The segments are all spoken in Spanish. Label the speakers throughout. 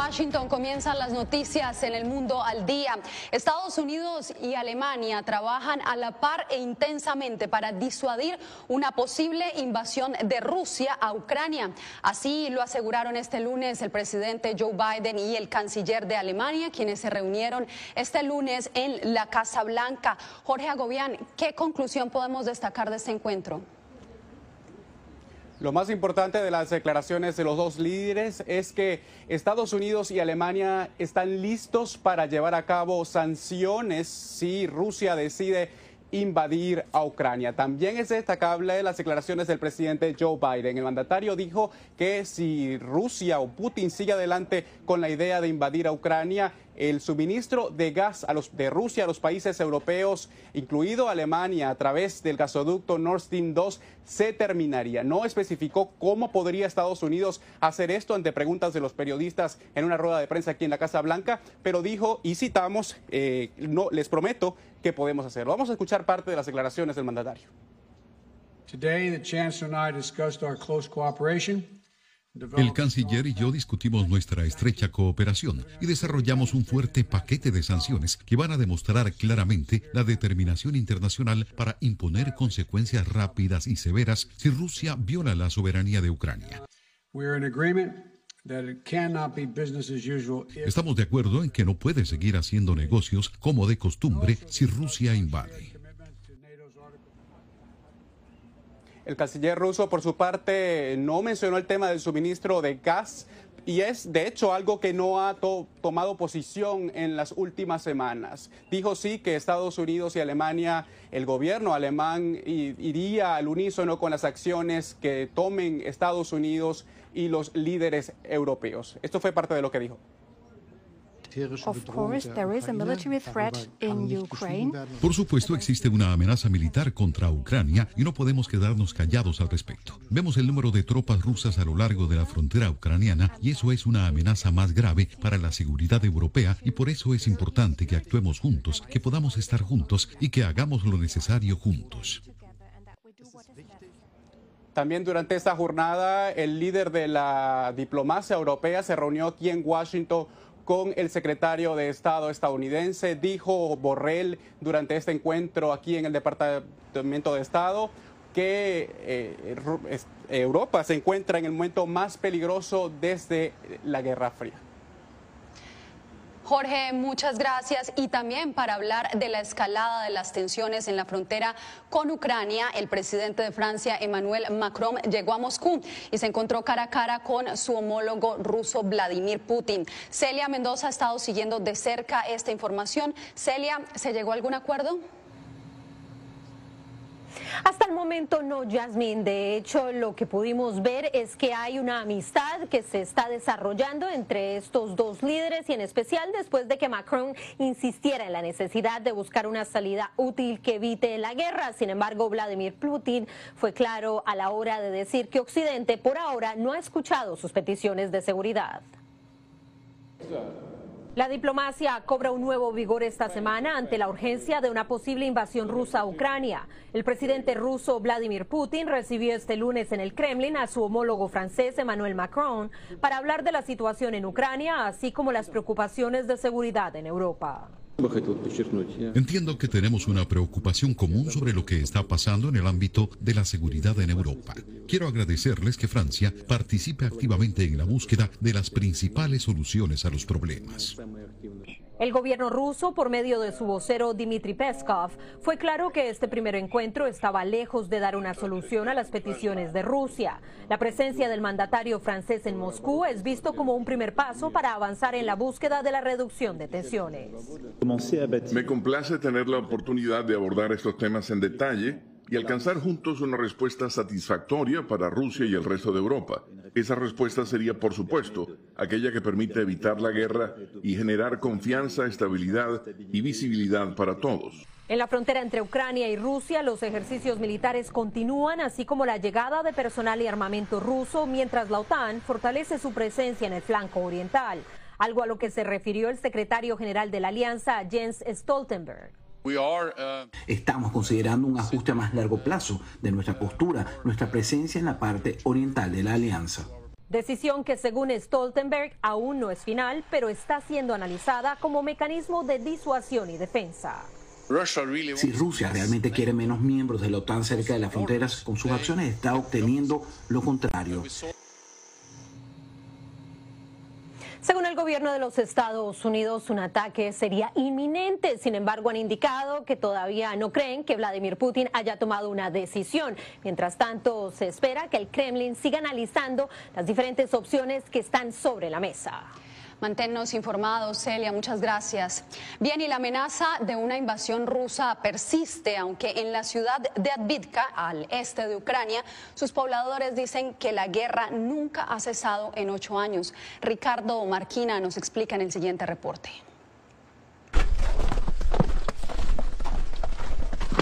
Speaker 1: Washington comienzan las noticias en el mundo al día. Estados Unidos y Alemania trabajan a la par e intensamente para disuadir una posible invasión de Rusia a Ucrania. Así lo aseguraron este lunes el presidente Joe Biden y el canciller de Alemania, quienes se reunieron este lunes en la Casa Blanca. Jorge Agobián, ¿qué conclusión podemos destacar de este encuentro?
Speaker 2: Lo más importante de las declaraciones de los dos líderes es que Estados Unidos y Alemania están listos para llevar a cabo sanciones si Rusia decide invadir a Ucrania. También es destacable las declaraciones del presidente Joe Biden. El mandatario dijo que si Rusia o Putin sigue adelante con la idea de invadir a Ucrania, el suministro de gas a los, de Rusia a los países europeos, incluido Alemania, a través del gasoducto Nord Stream 2, se terminaría. No especificó cómo podría Estados Unidos hacer esto ante preguntas de los periodistas en una rueda de prensa aquí en la Casa Blanca, pero dijo, y citamos, eh, no, les prometo que podemos hacerlo. Vamos a escuchar parte de las declaraciones del mandatario.
Speaker 3: Today, the Chancellor and I discussed our close cooperation.
Speaker 4: El canciller y yo discutimos nuestra estrecha cooperación y desarrollamos un fuerte paquete de sanciones que van a demostrar claramente la determinación internacional para imponer consecuencias rápidas y severas si Rusia viola la soberanía de Ucrania. Estamos de acuerdo en que no puede seguir haciendo negocios como de costumbre si Rusia invade.
Speaker 2: El canciller ruso, por su parte, no mencionó el tema del suministro de gas y es, de hecho, algo que no ha tomado posición en las últimas semanas. Dijo sí que Estados Unidos y Alemania, el gobierno alemán iría al unísono con las acciones que tomen Estados Unidos y los líderes europeos. Esto fue parte de lo que dijo.
Speaker 4: Por supuesto, existe una amenaza militar contra Ucrania y no podemos quedarnos callados al respecto. Vemos el número de tropas rusas a lo largo de la frontera ucraniana y eso es una amenaza más grave para la seguridad europea y por eso es importante que actuemos juntos, que podamos estar juntos y que hagamos lo necesario juntos.
Speaker 2: También durante esta jornada, el líder de la diplomacia europea se reunió aquí en Washington con el secretario de Estado estadounidense. Dijo Borrell durante este encuentro aquí en el Departamento de Estado que eh, Europa se encuentra en el momento más peligroso desde la Guerra Fría.
Speaker 1: Jorge, muchas gracias. Y también para hablar de la escalada de las tensiones en la frontera con Ucrania, el presidente de Francia, Emmanuel Macron, llegó a Moscú y se encontró cara a cara con su homólogo ruso, Vladimir Putin. Celia Mendoza ha estado siguiendo de cerca esta información. Celia, ¿se llegó a algún acuerdo?
Speaker 5: Hasta el momento no, Jasmine. De hecho, lo que pudimos ver es que hay una amistad que se está desarrollando entre estos dos líderes y en especial después de que Macron insistiera en la necesidad de buscar una salida útil que evite la guerra. Sin embargo, Vladimir Putin fue claro a la hora de decir que Occidente por ahora no ha escuchado sus peticiones de seguridad. La diplomacia cobra un nuevo vigor esta semana ante la urgencia de una posible invasión rusa a Ucrania. El presidente ruso Vladimir Putin recibió este lunes en el Kremlin a su homólogo francés Emmanuel Macron para hablar de la situación en Ucrania, así como las preocupaciones de seguridad en Europa.
Speaker 4: Entiendo que tenemos una preocupación común sobre lo que está pasando en el ámbito de la seguridad en Europa. Quiero agradecerles que Francia participe activamente en la búsqueda de las principales soluciones a los problemas.
Speaker 5: El gobierno ruso, por medio de su vocero Dmitry Peskov, fue claro que este primer encuentro estaba lejos de dar una solución a las peticiones de Rusia. La presencia del mandatario francés en Moscú es visto como un primer paso para avanzar en la búsqueda de la reducción de tensiones.
Speaker 6: Me complace tener la oportunidad de abordar estos temas en detalle y alcanzar juntos una respuesta satisfactoria para Rusia y el resto de Europa. Esa respuesta sería, por supuesto, aquella que permite evitar la guerra y generar confianza, estabilidad y visibilidad para todos.
Speaker 5: En la frontera entre Ucrania y Rusia, los ejercicios militares continúan, así como la llegada de personal y armamento ruso, mientras la OTAN fortalece su presencia en el flanco oriental, algo a lo que se refirió el secretario general de la alianza, Jens Stoltenberg.
Speaker 7: Uh, Estamos considerando un ajuste a más largo plazo de nuestra postura, nuestra presencia en la parte oriental de la alianza.
Speaker 5: Decisión que según Stoltenberg aún no es final, pero está siendo analizada como mecanismo de disuasión y defensa.
Speaker 7: Si Rusia realmente quiere menos miembros de la OTAN cerca de las fronteras, con sus acciones está obteniendo lo contrario.
Speaker 5: Según el gobierno de los Estados Unidos, un ataque sería inminente. Sin embargo, han indicado que todavía no creen que Vladimir Putin haya tomado una decisión. Mientras tanto, se espera que el Kremlin siga analizando las diferentes opciones que están sobre la mesa.
Speaker 1: Manténnos informados, Celia, muchas gracias. Bien, y la amenaza de una invasión rusa persiste, aunque en la ciudad de Advitka, al este de Ucrania, sus pobladores dicen que la guerra nunca ha cesado en ocho años. Ricardo Marquina nos explica en el siguiente reporte.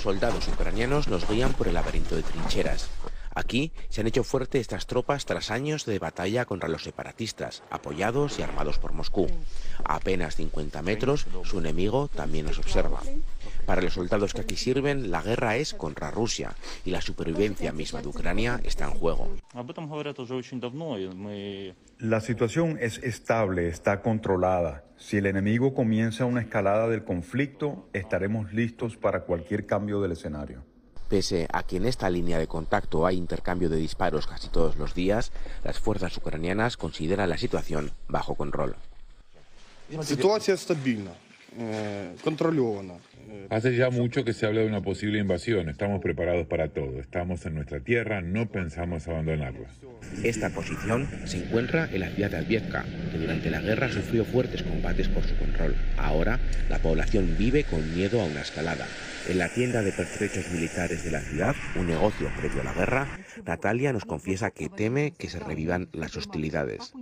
Speaker 8: Soldados ucranianos nos guían por el laberinto de trincheras. Aquí se han hecho fuerte estas tropas tras años de batalla contra los separatistas, apoyados y armados por Moscú. A apenas 50 metros, su enemigo también los observa. Para los soldados que aquí sirven, la guerra es contra Rusia y la supervivencia misma de Ucrania está en juego.
Speaker 9: La situación es estable, está controlada. Si el enemigo comienza una escalada del conflicto, estaremos listos para cualquier cambio del escenario.
Speaker 8: Pese a que en esta línea de contacto hay intercambio de disparos casi todos los días, las fuerzas ucranianas consideran la situación bajo control.
Speaker 10: Hace ya mucho que se habla de una posible invasión. Estamos preparados para todo. Estamos en nuestra tierra, no pensamos abandonarla.
Speaker 8: Esta posición se encuentra en la ciudad de Albievka, que durante la guerra sufrió fuertes combates por su control. Ahora, la población vive con miedo a una escalada. En la tienda de pertrechos militares de la ciudad, un negocio previo a la guerra, Natalia nos confiesa que teme que se revivan las hostilidades.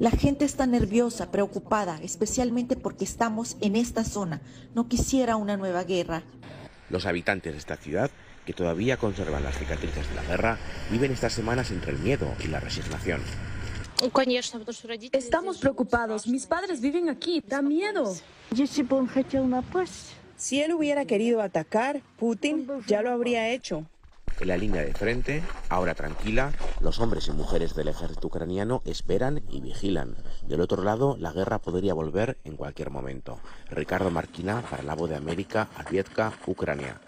Speaker 11: La gente está nerviosa, preocupada, especialmente porque estamos en esta zona. No quisiera una nueva guerra.
Speaker 8: Los habitantes de esta ciudad, que todavía conservan las cicatrices de la guerra, viven estas semanas entre el miedo y la resignación.
Speaker 12: Estamos preocupados. Mis padres viven aquí. Da miedo.
Speaker 13: Si él hubiera querido atacar, Putin ya lo habría hecho.
Speaker 8: En la línea de frente, ahora tranquila, los hombres y mujeres del ejército ucraniano esperan y vigilan. Del otro lado, la guerra podría volver en cualquier momento. Ricardo Marquina para la Voz de América, Alvietka, Ucrania.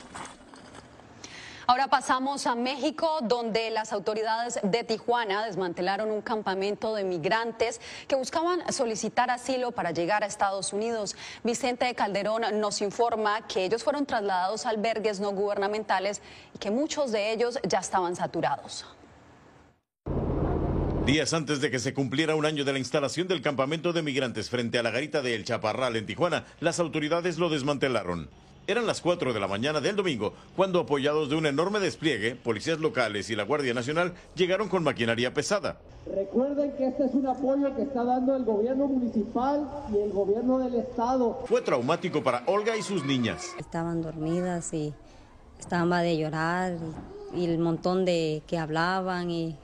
Speaker 1: Ahora pasamos a México, donde las autoridades de Tijuana desmantelaron un campamento de migrantes que buscaban solicitar asilo para llegar a Estados Unidos. Vicente Calderón nos informa que ellos fueron trasladados a albergues no gubernamentales y que muchos de ellos ya estaban saturados.
Speaker 14: Días antes de que se cumpliera un año de la instalación del campamento de migrantes frente a la garita de El Chaparral en Tijuana, las autoridades lo desmantelaron. Eran las 4 de la mañana del domingo cuando, apoyados de un enorme despliegue, policías locales y la Guardia Nacional llegaron con maquinaria pesada.
Speaker 15: Recuerden que este es un apoyo que está dando el gobierno municipal y el gobierno del estado.
Speaker 14: Fue traumático para Olga y sus niñas.
Speaker 16: Estaban dormidas y estaban de llorar y, el montón de que hablaban y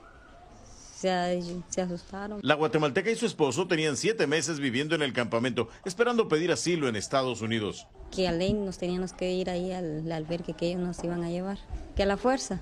Speaker 16: se, se, asustaron.
Speaker 14: La guatemalteca y su esposo tenían siete meses viviendo en el campamento, esperando pedir asilo en Estados Unidos.
Speaker 16: que a ley nos teníamos que ir ahí al albergue que ellos nos iban a llevar, que a la fuerza.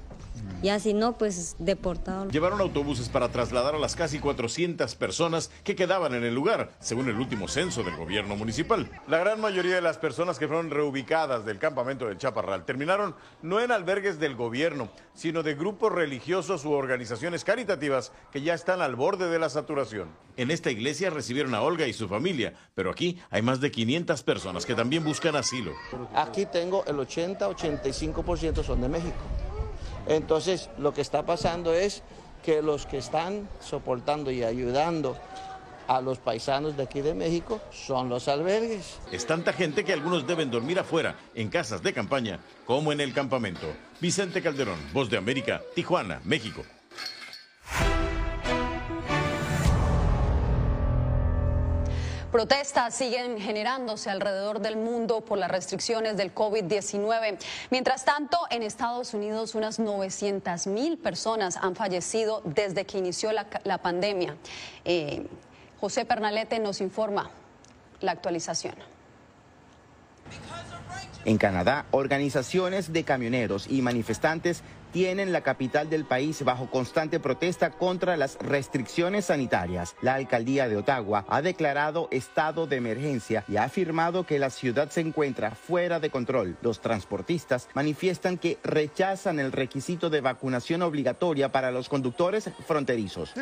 Speaker 16: Ya si no, pues deportado.
Speaker 14: Llevaron autobuses para trasladar a las casi 400 personas que quedaban en el lugar, según el último censo del gobierno municipal. La gran mayoría de las personas que fueron reubicadas del campamento del Chaparral terminaron no en albergues del gobierno, sino de grupos religiosos u organizaciones caritativas que ya están al borde de la saturación. En esta iglesia recibieron a Olga y su familia, pero aquí hay más de 500 personas que también buscan asilo.
Speaker 17: Aquí tengo el 80-85% son de México. Entonces, lo que está pasando es que los que están soportando y ayudando a los paisanos de aquí de México son los albergues.
Speaker 14: Es tanta gente que algunos deben dormir afuera, en casas de campaña, como en el campamento. Vicente Calderón, Voz de América, Tijuana, México.
Speaker 1: Protestas siguen generándose alrededor del mundo por las restricciones del COVID-19. Mientras tanto, en Estados Unidos unas 900 mil personas han fallecido desde que inició la, pandemia. Eh, José Pernalete nos informa la actualización.
Speaker 18: En Canadá, organizaciones de camioneros y manifestantes tienen la capital del país bajo constante protesta contra las restricciones sanitarias. La alcaldía de Ottawa ha declarado estado de emergencia y ha afirmado que la ciudad se encuentra fuera de control. Los transportistas manifiestan que rechazan el requisito de vacunación obligatoria para los conductores fronterizos.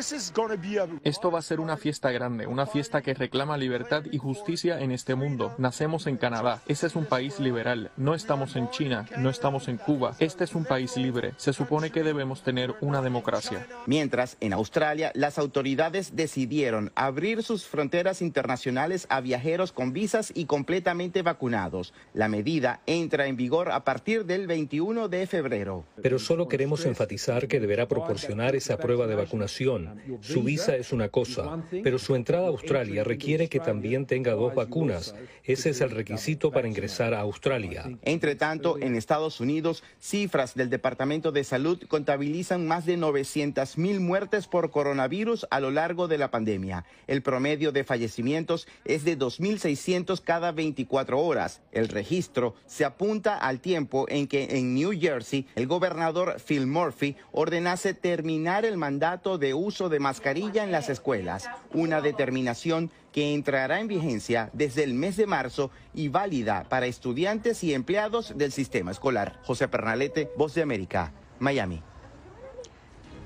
Speaker 19: Esto va a ser una fiesta grande, una fiesta que reclama libertad y justicia en este mundo. Nacemos en Canadá. Ese es un país liberal. No estamos en China, no estamos en Cuba. Este es un país libre se supone que debemos tener una democracia.
Speaker 18: Mientras, en Australia, las autoridades decidieron abrir sus fronteras internacionales a viajeros con visas y completamente vacunados. La medida entra en vigor a partir del 21 de febrero.
Speaker 20: Pero solo queremos enfatizar que deberá proporcionar esa prueba de vacunación. Su visa es una cosa, pero su entrada a Australia requiere que también tenga dos vacunas. Ese es el requisito para ingresar a Australia.
Speaker 18: Entre tanto, en Estados Unidos, cifras del Departamento de Salud contabilizan más de 900 mil muertes por coronavirus a lo largo de la pandemia. El promedio de fallecimientos es de 2.600 cada 24 horas. El registro se apunta al tiempo en que en New Jersey el gobernador Phil Murphy ordenase terminar el mandato de uso de mascarilla en las escuelas, una determinación que entrará en vigencia desde el mes de marzo y válida para estudiantes y empleados del sistema escolar. José Pernalete, Voz de América, Miami.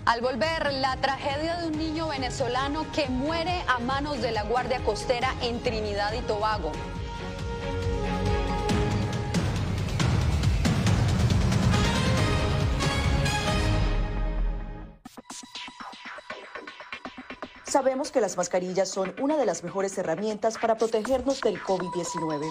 Speaker 1: Al volver, la tragedia de un niño venezolano que muere a manos de la Guardia Costera en Trinidad y Tobago.
Speaker 21: Sabemos que las mascarillas son una de las mejores herramientas para protegernos del COVID-19,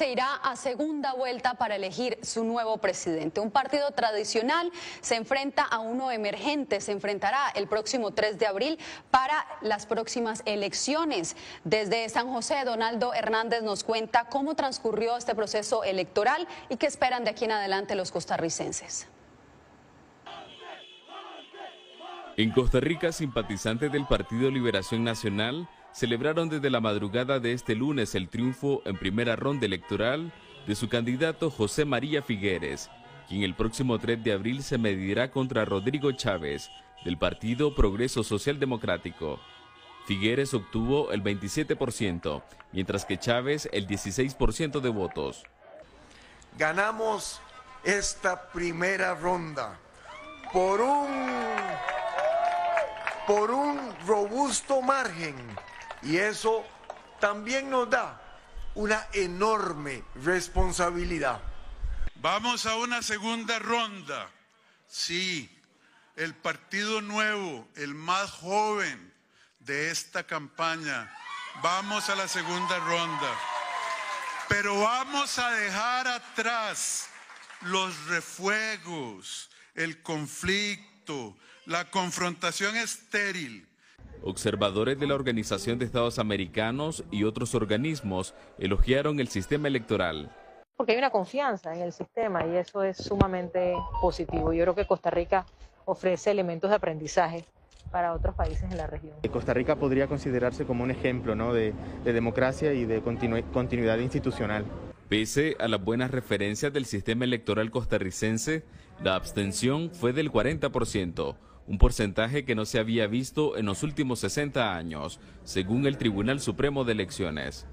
Speaker 1: Se irá a segunda vuelta para elegir su nuevo presidente. Un partido tradicional se enfrenta a uno emergente, se enfrentará el próximo 3 de abril para las próximas elecciones. Desde San José, Donaldo Hernández nos cuenta cómo transcurrió este proceso electoral y qué esperan de aquí en adelante los costarricenses.
Speaker 22: En Costa Rica, simpatizantes del Partido Liberación Nacional celebraron desde la madrugada de este lunes el triunfo en primera ronda electoral de su candidato José María Figueres, quien el próximo 3 de abril se medirá contra Rodrigo Chávez, del Partido Progreso Social Democrático. Figueres obtuvo el 27%, mientras que Chávez el 16% de votos.
Speaker 23: Ganamos esta primera ronda por un, por un robusto margen y eso también nos da una enorme responsabilidad.
Speaker 24: Vamos a una segunda ronda. Sí, el Partido Nuevo, el más joven de esta campaña. Vamos a la segunda ronda. Pero vamos a dejar atrás los refuegos, el conflicto, la confrontación estéril
Speaker 22: Observadores de la Organización de Estados Americanos y otros organismos elogiaron el sistema electoral.
Speaker 25: Porque hay una confianza en el sistema y eso es sumamente positivo. Yo creo que Costa Rica ofrece elementos de aprendizaje para otros países en la región.
Speaker 26: Costa Rica podría considerarse como un ejemplo ¿no? de, de democracia y de continuidad institucional.
Speaker 22: Pese a las buenas referencias del sistema electoral costarricense, la abstención fue del 40% un porcentaje que no se había visto en los últimos 60 años, según el Tribunal Supremo de Elecciones.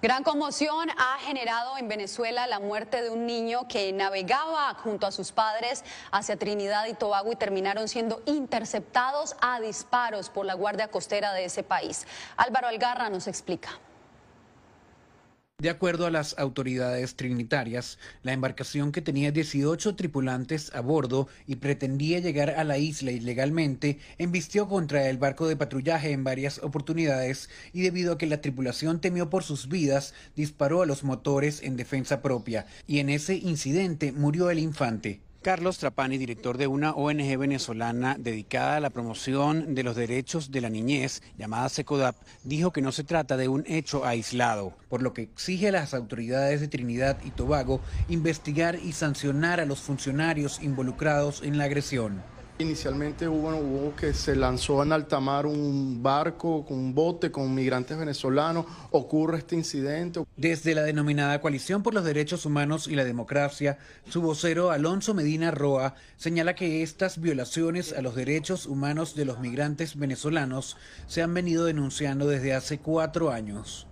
Speaker 1: Gran conmoción ha generado en Venezuela la muerte de un niño que navegaba junto a sus padres hacia Trinidad y Tobago y terminaron siendo interceptados a disparos por la Guardia Costera de ese país. Álvaro Algarra nos explica.
Speaker 27: De acuerdo a las autoridades trinitarias, la embarcación que tenía 18 tripulantes a bordo y pretendía llegar a la isla ilegalmente, embistió contra el barco de patrullaje en varias oportunidades y debido a que la tripulación temió por sus vidas, disparó a los motores en defensa propia y en ese incidente murió el infante. Carlos Trapani, director de una ONG venezolana dedicada a la promoción de los derechos de la niñez, llamada SECODAP, dijo que no se trata de un hecho aislado, por lo que exige a las autoridades de Trinidad y Tobago investigar y sancionar a los funcionarios involucrados en la agresión.
Speaker 28: Inicialmente hubo, hubo, que se lanzó en alta mar un barco con un bote con migrantes venezolanos, ocurre este incidente.
Speaker 27: Desde la denominada Coalición por los Derechos Humanos y la Democracia, su vocero Alonso Medina Roa señala que estas violaciones a los derechos humanos de los migrantes venezolanos se han venido denunciando desde hace cuatro años.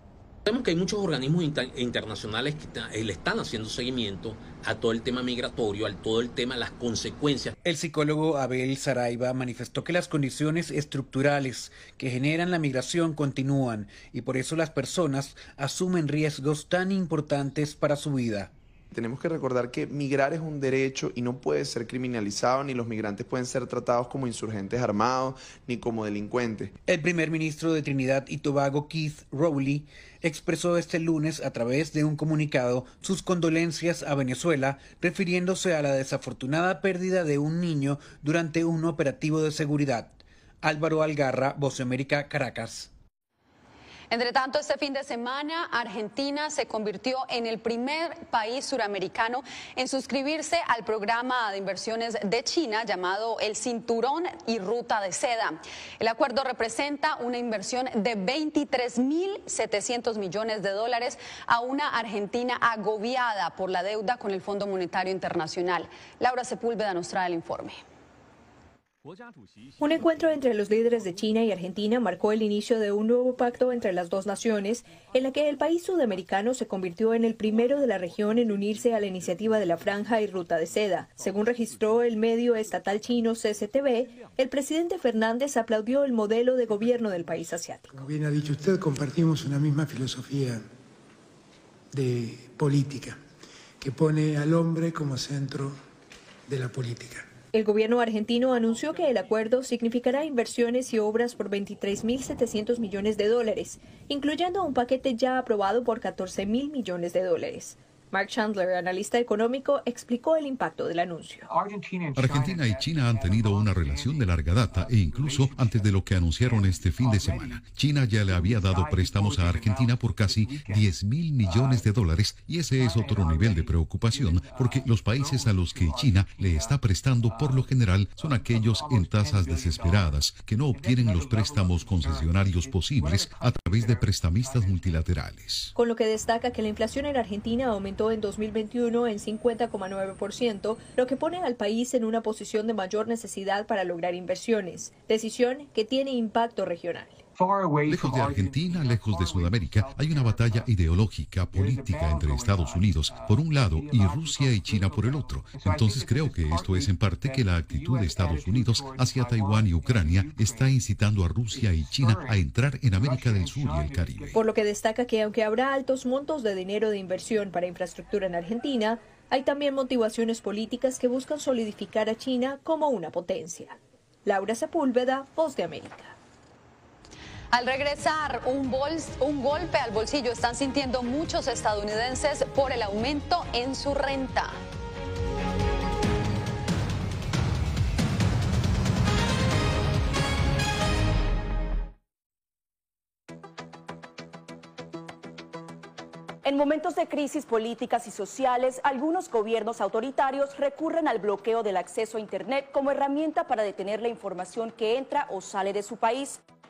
Speaker 29: Sabemos que hay muchos organismos internacionales que le están haciendo seguimiento a todo el tema migratorio, a todo el tema, las consecuencias.
Speaker 27: El psicólogo Abel Saraiva manifestó que las condiciones estructurales que generan la migración continúan y por eso las personas asumen riesgos tan importantes para su vida.
Speaker 28: Tenemos que recordar que migrar es un derecho y no puede ser criminalizado, ni los migrantes pueden ser tratados como insurgentes armados, ni como delincuentes.
Speaker 27: El primer ministro de Trinidad y Tobago, Keith Rowley, expresó este lunes a través de un comunicado sus condolencias a Venezuela, refiriéndose a la desafortunada pérdida de un niño durante un operativo de seguridad. Álvaro Algarra, Voz América, Caracas.
Speaker 1: Entre tanto, este fin de semana, Argentina se convirtió en el primer país suramericano en suscribirse al programa de inversiones de China llamado el Cinturón y Ruta de Seda. El acuerdo representa una inversión de 23.700 millones de dólares a una Argentina agobiada por la deuda con el Fondo Monetario Internacional. Laura Sepúlveda nos trae el informe.
Speaker 30: Un encuentro entre los líderes de China y Argentina marcó el inicio de un nuevo pacto entre las dos naciones, en la que el país sudamericano se convirtió en el primero de la región en unirse a la iniciativa de la Franja y Ruta de Seda. Según registró el medio estatal chino CCTV, el presidente Fernández aplaudió el modelo de gobierno del país asiático.
Speaker 31: Como bien ha dicho usted, compartimos una misma filosofía de política, que pone al hombre como centro de la política.
Speaker 30: El gobierno argentino anunció que el acuerdo significará inversiones y obras por 23.700 millones de dólares, incluyendo un paquete ya aprobado por 14.000 millones de dólares. Mark Chandler, analista económico, explicó el impacto del anuncio.
Speaker 4: Argentina y China han tenido una relación de larga data e incluso antes de lo que anunciaron este fin de semana. China ya le había dado préstamos a Argentina por casi 10 mil millones de dólares y ese es otro nivel de preocupación porque los países a los que China le está prestando por lo general son aquellos en tasas desesperadas que no obtienen los préstamos concesionarios posibles a través de prestamistas multilaterales.
Speaker 30: Con lo que destaca que la inflación en Argentina aumentó en 2021 en 50,9%, lo que pone al país en una posición de mayor necesidad para lograr inversiones, decisión que tiene impacto regional.
Speaker 4: Lejos de Argentina, lejos de Sudamérica, hay una batalla ideológica, política entre Estados Unidos por un lado y Rusia y China por el otro. Entonces creo que esto es en parte que la actitud de Estados Unidos hacia Taiwán y Ucrania está incitando a Rusia y China a entrar en América del Sur y el Caribe.
Speaker 30: Por lo que destaca que aunque habrá altos montos de dinero de inversión para infraestructura en Argentina, hay también motivaciones políticas que buscan solidificar a China como una potencia. Laura Sepúlveda, Voz de América.
Speaker 1: Al regresar, un, un, golpe al bolsillo están sintiendo muchos estadounidenses por el aumento en su renta.
Speaker 21: En momentos de crisis políticas y sociales, algunos gobiernos autoritarios recurren al bloqueo del acceso a Internet como herramienta para detener la información que entra o sale de su país.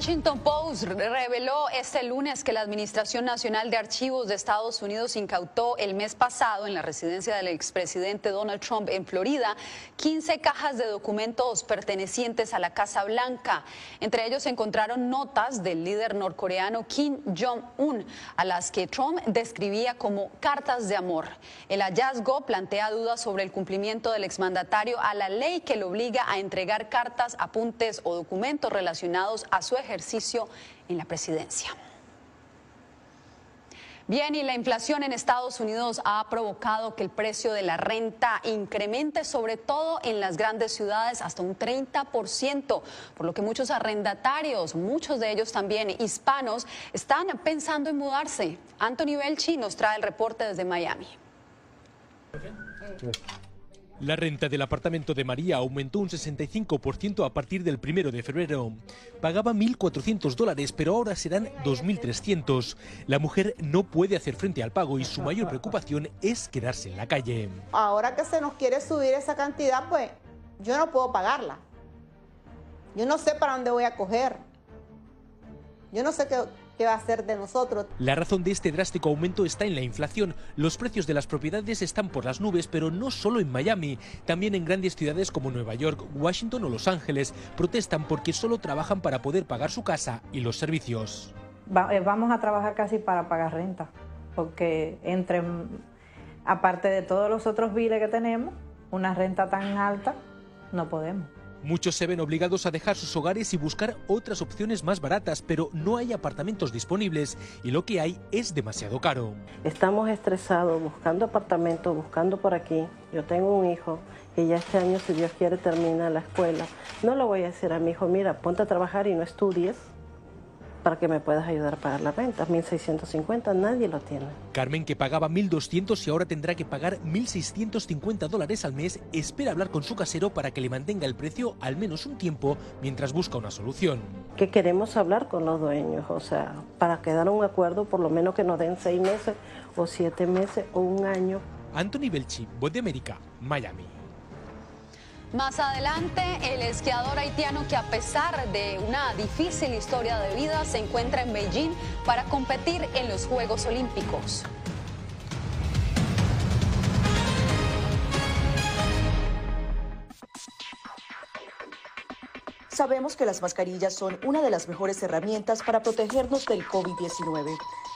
Speaker 1: Washington Post reveló este lunes que la Administración Nacional de Archivos de Estados Unidos incautó el mes pasado en la residencia del expresidente Donald Trump en Florida 15 cajas de documentos pertenecientes a la Casa Blanca. Entre ellos se encontraron notas del líder norcoreano Kim Jong-un, a las que Trump describía como cartas de amor. El hallazgo plantea dudas sobre el cumplimiento del exmandatario a la ley que lo obliga a entregar cartas, apuntes o documentos relacionados a su ejercicio en la presidencia. Bien, y la inflación en Estados Unidos ha provocado que el precio de la renta incremente, sobre todo en las grandes ciudades, hasta un 30%, por lo que muchos arrendatarios, muchos de ellos también hispanos, están pensando en mudarse. Anthony Belchi nos trae el reporte desde Miami.
Speaker 32: La renta del apartamento de María aumentó un 65% a partir del primero de febrero. Pagaba 1.400 dólares, pero ahora serán 2.300. La mujer no puede hacer frente al pago y su mayor preocupación es quedarse en la calle.
Speaker 33: Ahora que se nos quiere subir esa cantidad, pues yo no puedo pagarla. Yo no sé para dónde voy a coger. Yo no sé qué, qué va a hacer de nosotros.
Speaker 32: La razón de este drástico aumento está en la inflación. Los precios de las propiedades están por las nubes, pero no solo en Miami. También en grandes ciudades como Nueva York, Washington o Los Ángeles protestan porque solo trabajan para poder pagar su casa y los servicios.
Speaker 34: Va- eh, vamos a trabajar casi para pagar renta, porque entre, aparte de todos los otros biles que tenemos, una renta tan alta, no podemos.
Speaker 32: Muchos se ven obligados a dejar sus hogares y buscar otras opciones más baratas, pero no hay apartamentos disponibles y lo que hay es demasiado caro.
Speaker 35: Estamos estresados buscando apartamentos, buscando por aquí. Yo tengo un hijo que ya este año, si Dios quiere, termina la escuela. No le voy a decir a mi hijo, mira, ponte a trabajar y no estudies para que me puedas ayudar a pagar la renta. 1.650, nadie lo tiene.
Speaker 32: Carmen, que pagaba 1.200 y ahora tendrá que pagar 1.650 dólares al mes, espera hablar con su casero para que le mantenga el precio al menos un tiempo mientras busca una solución.
Speaker 35: Que queremos hablar con los dueños, o sea, para quedar a un acuerdo, por lo menos que nos den seis meses o siete meses o un año.
Speaker 32: Anthony Belchi, Voz de América, Miami.
Speaker 1: Más adelante, el esquiador haitiano que a pesar de una difícil historia de vida se encuentra en Beijing para competir en los Juegos Olímpicos.
Speaker 21: Sabemos que las mascarillas son una de las mejores herramientas para protegernos del COVID-19,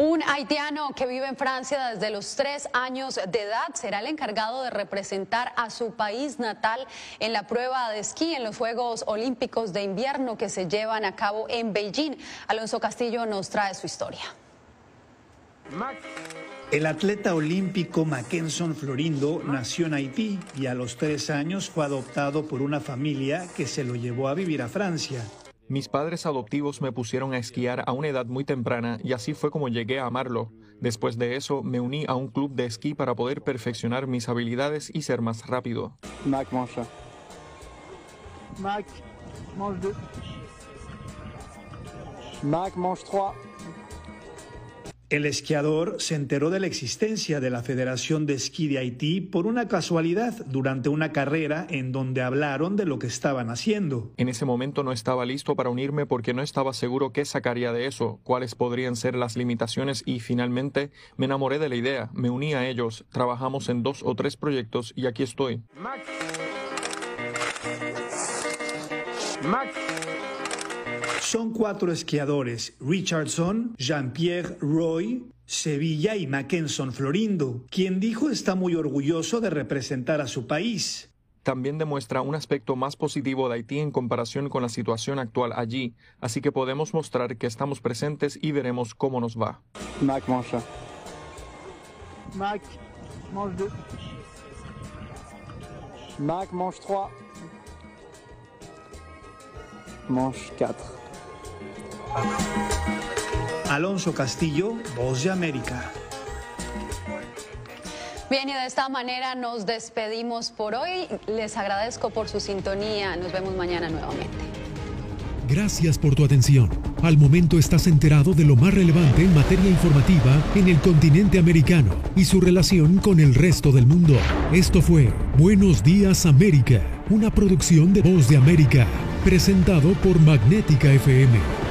Speaker 1: Un haitiano que vive en Francia desde los tres años de edad será el encargado de representar a su país natal en la prueba de esquí en los Juegos Olímpicos de Invierno que se llevan a cabo en Beijing. Alonso Castillo nos trae su historia.
Speaker 36: El atleta olímpico Mackenson Florindo nació en Haití y a los tres años fue adoptado por una familia que se lo llevó a vivir a Francia.
Speaker 19: Mis padres adoptivos me pusieron a esquiar a una edad muy temprana y así fue como llegué a amarlo. Después de eso me uní a un club de esquí para poder perfeccionar mis habilidades y ser más rápido.
Speaker 37: Mac, mange ça. Mac, mange deux. Mac, mange trois.
Speaker 36: El esquiador se enteró de la existencia de la Federación de Esquí de Haití por una casualidad durante una carrera en donde hablaron de lo que estaban haciendo.
Speaker 19: En ese momento no estaba listo para unirme porque no estaba seguro qué sacaría de eso, cuáles podrían ser las limitaciones y finalmente me enamoré de la idea, me uní a ellos, trabajamos en dos o tres proyectos y aquí estoy.
Speaker 37: Max. Max.
Speaker 36: Son cuatro esquiadores, Richardson, Jean-Pierre Roy, Sevilla y Mackenson Florindo, quien dijo está muy orgulloso de representar a su país.
Speaker 19: También demuestra un aspecto más positivo de Haití en comparación con la situación actual allí, así que podemos mostrar que estamos presentes y veremos cómo nos va.
Speaker 37: Mac mange ça. Mac mange deux. Mac mange trois. Mange quatre.
Speaker 36: Alonso Castillo, Voz de América.
Speaker 1: Bien, y de esta manera nos despedimos por hoy. Les agradezco por su sintonía. Nos vemos mañana nuevamente.
Speaker 38: Gracias por tu atención. Al momento estás enterado de lo más relevante en materia informativa en el continente americano y su relación con el resto del mundo. Esto fue Buenos Días América, una producción de Voz de América, presentado por Magnética FM.